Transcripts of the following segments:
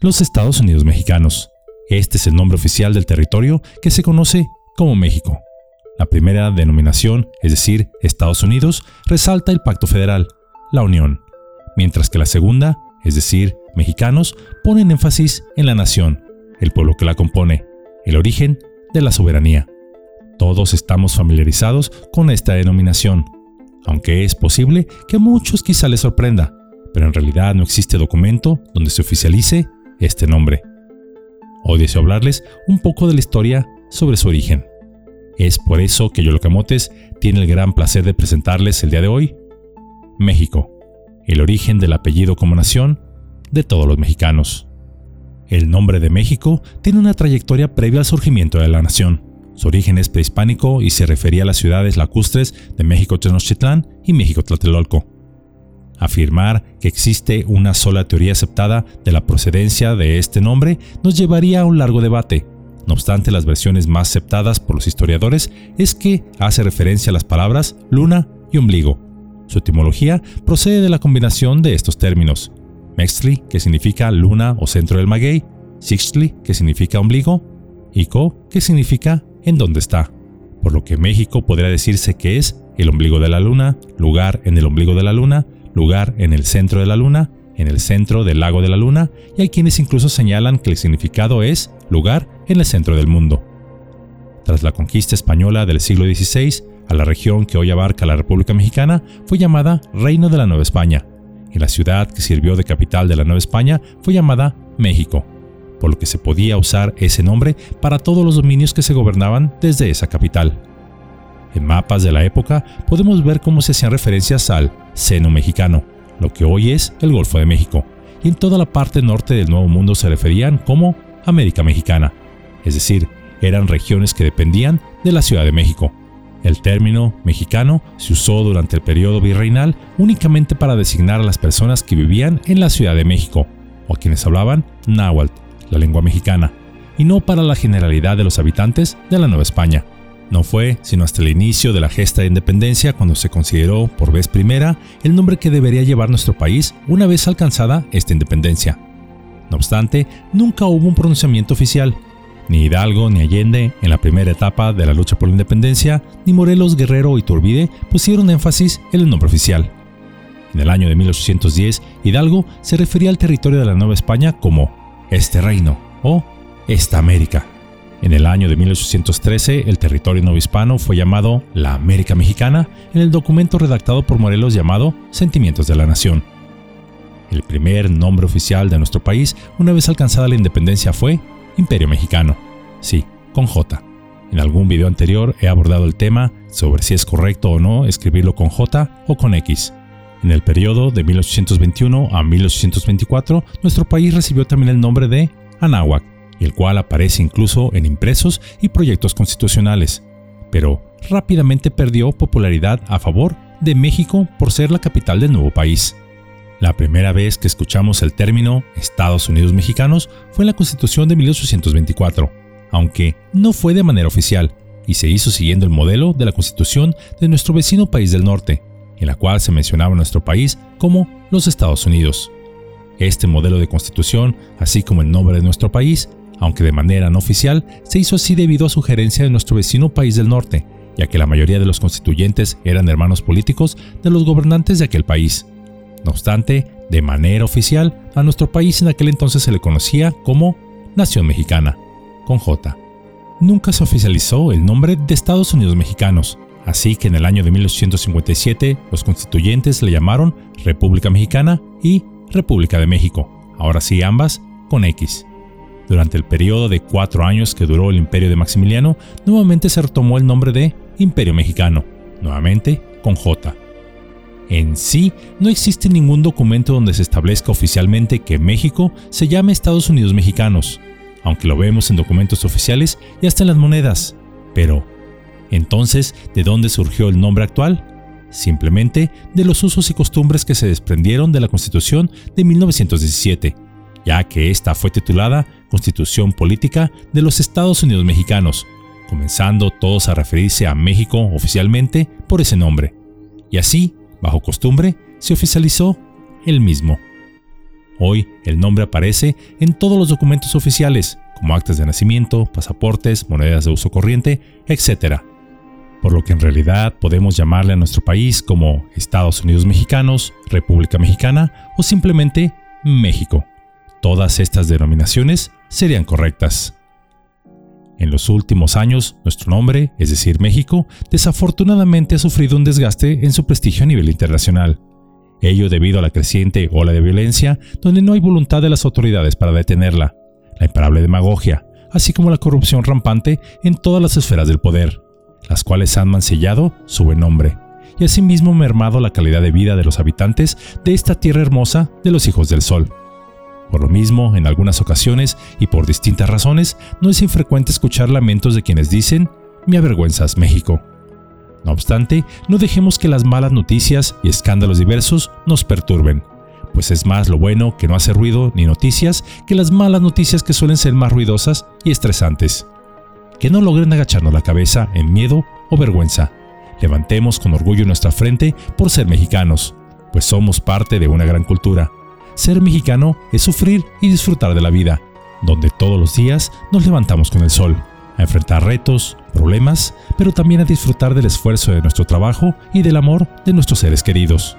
Los Estados Unidos Mexicanos. Este es el nombre oficial del territorio que se conoce como México. La primera denominación, es decir, Estados Unidos, resalta el pacto federal, la Unión, mientras que la segunda, es decir, mexicanos, ponen énfasis en la nación, el pueblo que la compone, el origen de la soberanía. Todos estamos familiarizados con esta denominación, aunque es posible que a muchos quizá les sorprenda, pero en realidad no existe documento donde se oficialice este nombre. Hoy deseo hablarles un poco de la historia sobre su origen. Es por eso que Yolocamotes tiene el gran placer de presentarles el día de hoy México, el origen del apellido como nación de todos los mexicanos. El nombre de México tiene una trayectoria previa al surgimiento de la nación. Su origen es prehispánico y se refería a las ciudades lacustres de México Tenochtitlán y México Tlatelolco. Afirmar que existe una sola teoría aceptada de la procedencia de este nombre nos llevaría a un largo debate. No obstante, las versiones más aceptadas por los historiadores es que hace referencia a las palabras luna y ombligo. Su etimología procede de la combinación de estos términos. Mextli, que significa luna o centro del maguey, Sixtli, que significa ombligo, y Co, que significa en dónde está. Por lo que México podría decirse que es el ombligo de la luna, lugar en el ombligo de la luna, lugar en el centro de la luna, en el centro del lago de la luna, y hay quienes incluso señalan que el significado es lugar en el centro del mundo. Tras la conquista española del siglo XVI, a la región que hoy abarca la República Mexicana fue llamada Reino de la Nueva España, y la ciudad que sirvió de capital de la Nueva España fue llamada México, por lo que se podía usar ese nombre para todos los dominios que se gobernaban desde esa capital. En mapas de la época podemos ver cómo se hacían referencias al seno mexicano, lo que hoy es el Golfo de México, y en toda la parte norte del Nuevo Mundo se referían como América Mexicana, es decir, eran regiones que dependían de la Ciudad de México. El término mexicano se usó durante el periodo virreinal únicamente para designar a las personas que vivían en la Ciudad de México, o a quienes hablaban náhuatl, la lengua mexicana, y no para la generalidad de los habitantes de la Nueva España. No fue sino hasta el inicio de la gesta de independencia cuando se consideró por vez primera el nombre que debería llevar nuestro país una vez alcanzada esta independencia. No obstante, nunca hubo un pronunciamiento oficial. Ni Hidalgo ni Allende, en la primera etapa de la lucha por la independencia, ni Morelos, Guerrero y Turbide pusieron énfasis en el nombre oficial. En el año de 1810, Hidalgo se refería al territorio de la Nueva España como este reino o esta América. En el año de 1813, el territorio novohispano fue llamado la América Mexicana en el documento redactado por Morelos llamado Sentimientos de la Nación. El primer nombre oficial de nuestro país, una vez alcanzada la independencia, fue Imperio Mexicano. Sí, con J. En algún video anterior he abordado el tema sobre si es correcto o no escribirlo con J o con X. En el periodo de 1821 a 1824, nuestro país recibió también el nombre de Anáhuac, el cual aparece incluso en impresos y proyectos constitucionales, pero rápidamente perdió popularidad a favor de México por ser la capital del nuevo país. La primera vez que escuchamos el término Estados Unidos mexicanos fue en la Constitución de 1824, aunque no fue de manera oficial, y se hizo siguiendo el modelo de la Constitución de nuestro vecino país del norte, en la cual se mencionaba nuestro país como los Estados Unidos. Este modelo de constitución, así como el nombre de nuestro país, aunque de manera no oficial, se hizo así debido a sugerencia de nuestro vecino país del norte, ya que la mayoría de los constituyentes eran hermanos políticos de los gobernantes de aquel país. No obstante, de manera oficial, a nuestro país en aquel entonces se le conocía como Nación Mexicana, con J. Nunca se oficializó el nombre de Estados Unidos Mexicanos, así que en el año de 1857 los constituyentes le llamaron República Mexicana y República de México, ahora sí ambas con X. Durante el periodo de cuatro años que duró el imperio de Maximiliano, nuevamente se retomó el nombre de Imperio Mexicano, nuevamente con J. En sí, no existe ningún documento donde se establezca oficialmente que México se llame Estados Unidos Mexicanos, aunque lo vemos en documentos oficiales y hasta en las monedas. Pero, entonces, ¿de dónde surgió el nombre actual? Simplemente de los usos y costumbres que se desprendieron de la Constitución de 1917 ya que esta fue titulada Constitución Política de los Estados Unidos Mexicanos, comenzando todos a referirse a México oficialmente por ese nombre. Y así, bajo costumbre, se oficializó el mismo. Hoy el nombre aparece en todos los documentos oficiales, como actas de nacimiento, pasaportes, monedas de uso corriente, etc. Por lo que en realidad podemos llamarle a nuestro país como Estados Unidos Mexicanos, República Mexicana o simplemente México. Todas estas denominaciones serían correctas. En los últimos años, nuestro nombre, es decir, México, desafortunadamente ha sufrido un desgaste en su prestigio a nivel internacional. Ello debido a la creciente ola de violencia, donde no hay voluntad de las autoridades para detenerla, la imparable demagogia, así como la corrupción rampante en todas las esferas del poder, las cuales han mancillado su buen nombre, y asimismo mermado la calidad de vida de los habitantes de esta tierra hermosa de los hijos del sol. Por lo mismo, en algunas ocasiones y por distintas razones, no es infrecuente escuchar lamentos de quienes dicen, me avergüenzas México. No obstante, no dejemos que las malas noticias y escándalos diversos nos perturben, pues es más lo bueno que no hace ruido ni noticias que las malas noticias que suelen ser más ruidosas y estresantes. Que no logren agacharnos la cabeza en miedo o vergüenza. Levantemos con orgullo nuestra frente por ser mexicanos, pues somos parte de una gran cultura ser mexicano es sufrir y disfrutar de la vida, donde todos los días nos levantamos con el sol, a enfrentar retos, problemas, pero también a disfrutar del esfuerzo de nuestro trabajo y del amor de nuestros seres queridos.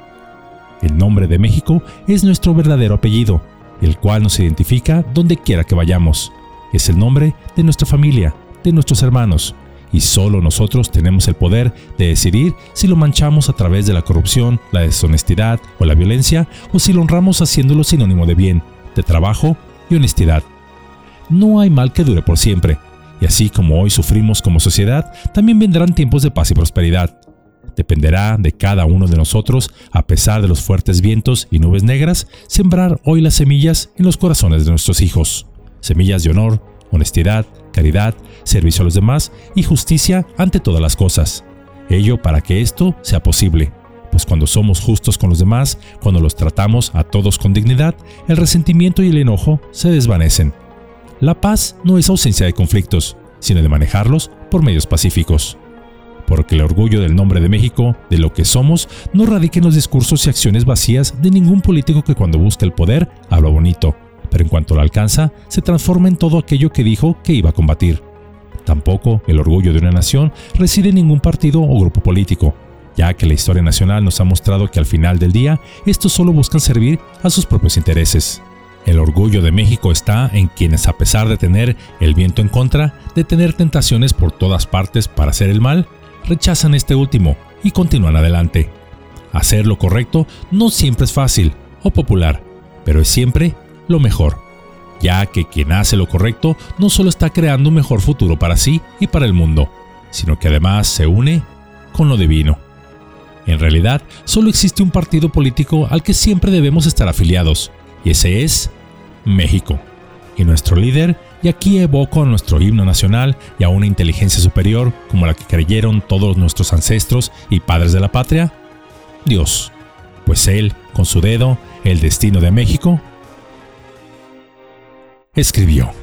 El nombre de México es nuestro verdadero apellido, el cual nos identifica donde quiera que vayamos. Es el nombre de nuestra familia, de nuestros hermanos, y solo nosotros tenemos el poder de decidir si lo manchamos a través de la corrupción, la deshonestidad o la violencia, o si lo honramos haciéndolo sinónimo de bien, de trabajo y honestidad. No hay mal que dure por siempre, y así como hoy sufrimos como sociedad, también vendrán tiempos de paz y prosperidad. Dependerá de cada uno de nosotros, a pesar de los fuertes vientos y nubes negras, sembrar hoy las semillas en los corazones de nuestros hijos. Semillas de honor, honestidad, caridad, servicio a los demás y justicia ante todas las cosas. Ello para que esto sea posible, pues cuando somos justos con los demás, cuando los tratamos a todos con dignidad, el resentimiento y el enojo se desvanecen. La paz no es ausencia de conflictos, sino de manejarlos por medios pacíficos. Porque el orgullo del nombre de México, de lo que somos, no radica en los discursos y acciones vacías de ningún político que cuando busca el poder habla bonito, pero en cuanto lo alcanza, se transforma en todo aquello que dijo que iba a combatir. Tampoco el orgullo de una nación reside en ningún partido o grupo político, ya que la historia nacional nos ha mostrado que al final del día estos solo buscan servir a sus propios intereses. El orgullo de México está en quienes a pesar de tener el viento en contra, de tener tentaciones por todas partes para hacer el mal, rechazan este último y continúan adelante. Hacer lo correcto no siempre es fácil o popular, pero es siempre lo mejor, ya que quien hace lo correcto no solo está creando un mejor futuro para sí y para el mundo, sino que además se une con lo divino. En realidad, solo existe un partido político al que siempre debemos estar afiliados, y ese es México. Y nuestro líder, y aquí evoco a nuestro himno nacional y a una inteligencia superior como la que creyeron todos nuestros ancestros y padres de la patria, Dios. Pues Él, con su dedo, el destino de México, escribió.